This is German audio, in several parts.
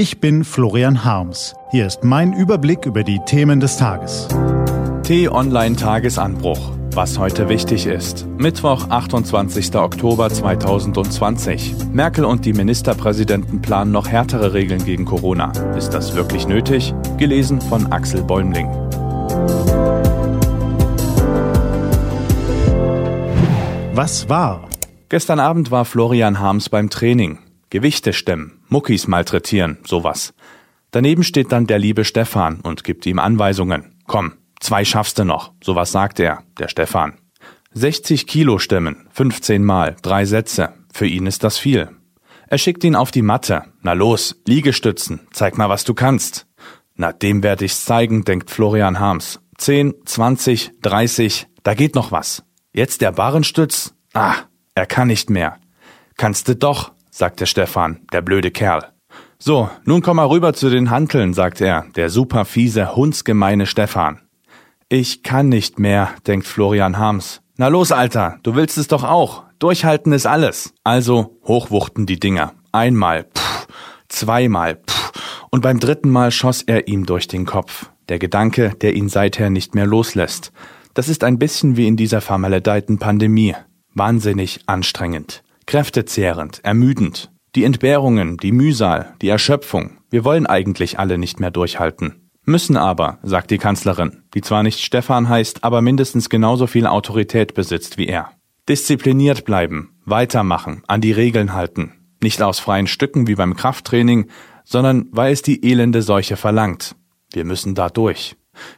Ich bin Florian Harms. Hier ist mein Überblick über die Themen des Tages. T-Online Tagesanbruch. Was heute wichtig ist. Mittwoch, 28. Oktober 2020. Merkel und die Ministerpräsidenten planen noch härtere Regeln gegen Corona. Ist das wirklich nötig? Gelesen von Axel Bäumling. Was war? Gestern Abend war Florian Harms beim Training. Gewichte stemmen, Muckis malträtieren, sowas. Daneben steht dann der liebe Stefan und gibt ihm Anweisungen. Komm, Zwei schaffst du noch, sowas sagt er, der Stefan. 60 Kilo stemmen, 15 Mal, drei Sätze. Für ihn ist das viel. Er schickt ihn auf die Matte. Na los, Liegestützen, zeig mal, was du kannst. Na, dem werd ich's zeigen, denkt Florian Harms. 10, 20, 30, da geht noch was. Jetzt der Barrenstütz? Ah, er kann nicht mehr. Kannst du doch, sagt der Stefan, der blöde Kerl. So, nun komm mal rüber zu den Hanteln, sagt er, der super fiese, hundsgemeine Stefan. Ich kann nicht mehr, denkt Florian Harms. Na los, Alter, du willst es doch auch. Durchhalten ist alles. Also hochwuchten die Dinger. Einmal, pff, zweimal, pff, und beim dritten Mal schoss er ihm durch den Kopf. Der Gedanke, der ihn seither nicht mehr loslässt. Das ist ein bisschen wie in dieser vermaledeiten Pandemie. Wahnsinnig anstrengend, kräftezehrend, ermüdend. Die Entbehrungen, die Mühsal, die Erschöpfung. Wir wollen eigentlich alle nicht mehr durchhalten. Müssen aber, sagt die Kanzlerin, die zwar nicht Stefan heißt, aber mindestens genauso viel Autorität besitzt wie er. Diszipliniert bleiben, weitermachen, an die Regeln halten. Nicht aus freien Stücken wie beim Krafttraining, sondern weil es die elende Seuche verlangt. Wir müssen da durch.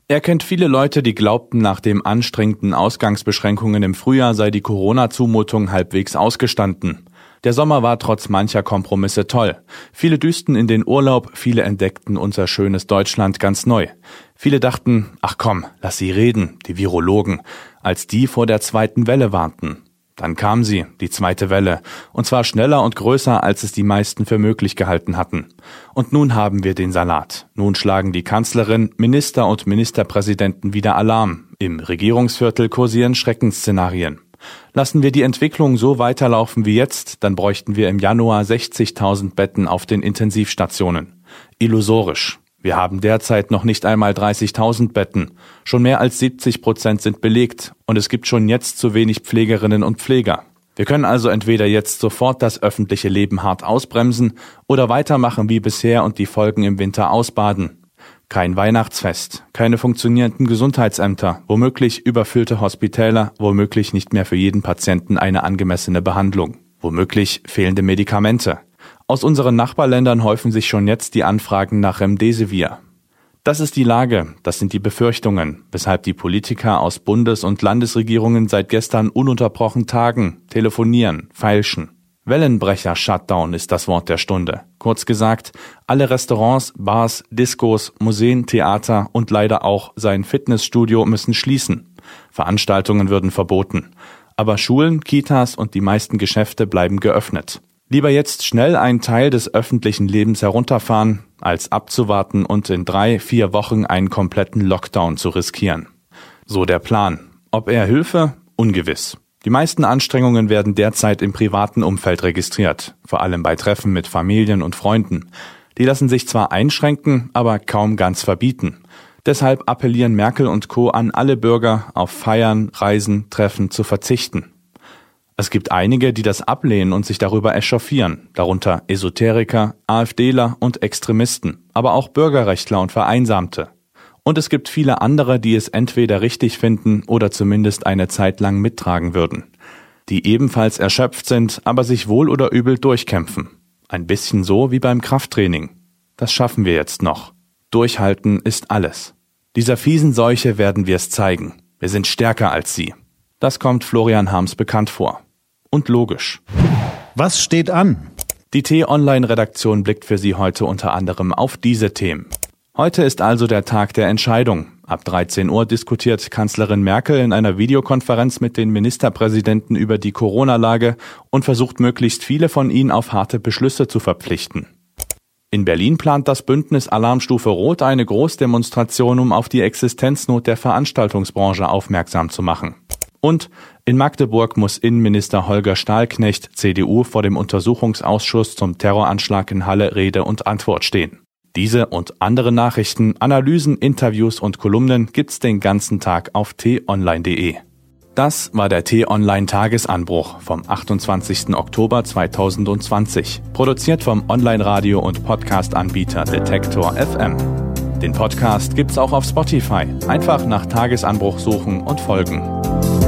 Er kennt viele Leute, die glaubten, nach den anstrengenden Ausgangsbeschränkungen im Frühjahr sei die Corona-Zumutung halbwegs ausgestanden. Der Sommer war trotz mancher Kompromisse toll. Viele düsten in den Urlaub, viele entdeckten unser schönes Deutschland ganz neu. Viele dachten, ach komm, lass sie reden, die Virologen, als die vor der zweiten Welle warnten. Dann kam sie, die zweite Welle, und zwar schneller und größer, als es die meisten für möglich gehalten hatten. Und nun haben wir den Salat. Nun schlagen die Kanzlerin, Minister und Ministerpräsidenten wieder Alarm. Im Regierungsviertel kursieren Schreckensszenarien. Lassen wir die Entwicklung so weiterlaufen wie jetzt, dann bräuchten wir im Januar 60.000 Betten auf den Intensivstationen. Illusorisch. Wir haben derzeit noch nicht einmal 30.000 Betten. Schon mehr als 70 Prozent sind belegt und es gibt schon jetzt zu wenig Pflegerinnen und Pfleger. Wir können also entweder jetzt sofort das öffentliche Leben hart ausbremsen oder weitermachen wie bisher und die Folgen im Winter ausbaden. Kein Weihnachtsfest, keine funktionierenden Gesundheitsämter, womöglich überfüllte Hospitäler, womöglich nicht mehr für jeden Patienten eine angemessene Behandlung, womöglich fehlende Medikamente. Aus unseren Nachbarländern häufen sich schon jetzt die Anfragen nach Remdesivir. Das ist die Lage, das sind die Befürchtungen, weshalb die Politiker aus Bundes- und Landesregierungen seit gestern ununterbrochen tagen, telefonieren, feilschen. Wellenbrecher-Shutdown ist das Wort der Stunde. Kurz gesagt, alle Restaurants, Bars, Discos, Museen, Theater und leider auch sein Fitnessstudio müssen schließen. Veranstaltungen würden verboten. Aber Schulen, Kitas und die meisten Geschäfte bleiben geöffnet. Lieber jetzt schnell einen Teil des öffentlichen Lebens herunterfahren, als abzuwarten und in drei, vier Wochen einen kompletten Lockdown zu riskieren. So der Plan. Ob er Hilfe? Ungewiss. Die meisten Anstrengungen werden derzeit im privaten Umfeld registriert, vor allem bei Treffen mit Familien und Freunden. Die lassen sich zwar einschränken, aber kaum ganz verbieten. Deshalb appellieren Merkel und Co. an alle Bürger, auf Feiern, Reisen, Treffen zu verzichten. Es gibt einige, die das ablehnen und sich darüber echauffieren, darunter Esoteriker, AfDler und Extremisten, aber auch Bürgerrechtler und Vereinsamte. Und es gibt viele andere, die es entweder richtig finden oder zumindest eine Zeit lang mittragen würden. Die ebenfalls erschöpft sind, aber sich wohl oder übel durchkämpfen. Ein bisschen so wie beim Krafttraining. Das schaffen wir jetzt noch. Durchhalten ist alles. Dieser fiesen Seuche werden wir es zeigen. Wir sind stärker als sie. Das kommt Florian Harms bekannt vor. Und logisch. Was steht an? Die T-Online-Redaktion blickt für Sie heute unter anderem auf diese Themen. Heute ist also der Tag der Entscheidung. Ab 13 Uhr diskutiert Kanzlerin Merkel in einer Videokonferenz mit den Ministerpräsidenten über die Corona-Lage und versucht möglichst viele von ihnen auf harte Beschlüsse zu verpflichten. In Berlin plant das Bündnis Alarmstufe Rot eine Großdemonstration, um auf die Existenznot der Veranstaltungsbranche aufmerksam zu machen. Und in Magdeburg muss Innenminister Holger Stahlknecht, CDU, vor dem Untersuchungsausschuss zum Terroranschlag in Halle Rede und Antwort stehen. Diese und andere Nachrichten, Analysen, Interviews und Kolumnen gibt's den ganzen Tag auf t-online.de. Das war der T-Online Tagesanbruch vom 28. Oktober 2020, produziert vom Online-Radio- und Podcast-Anbieter Detektor FM. Den Podcast gibt's auch auf Spotify. Einfach nach Tagesanbruch suchen und folgen.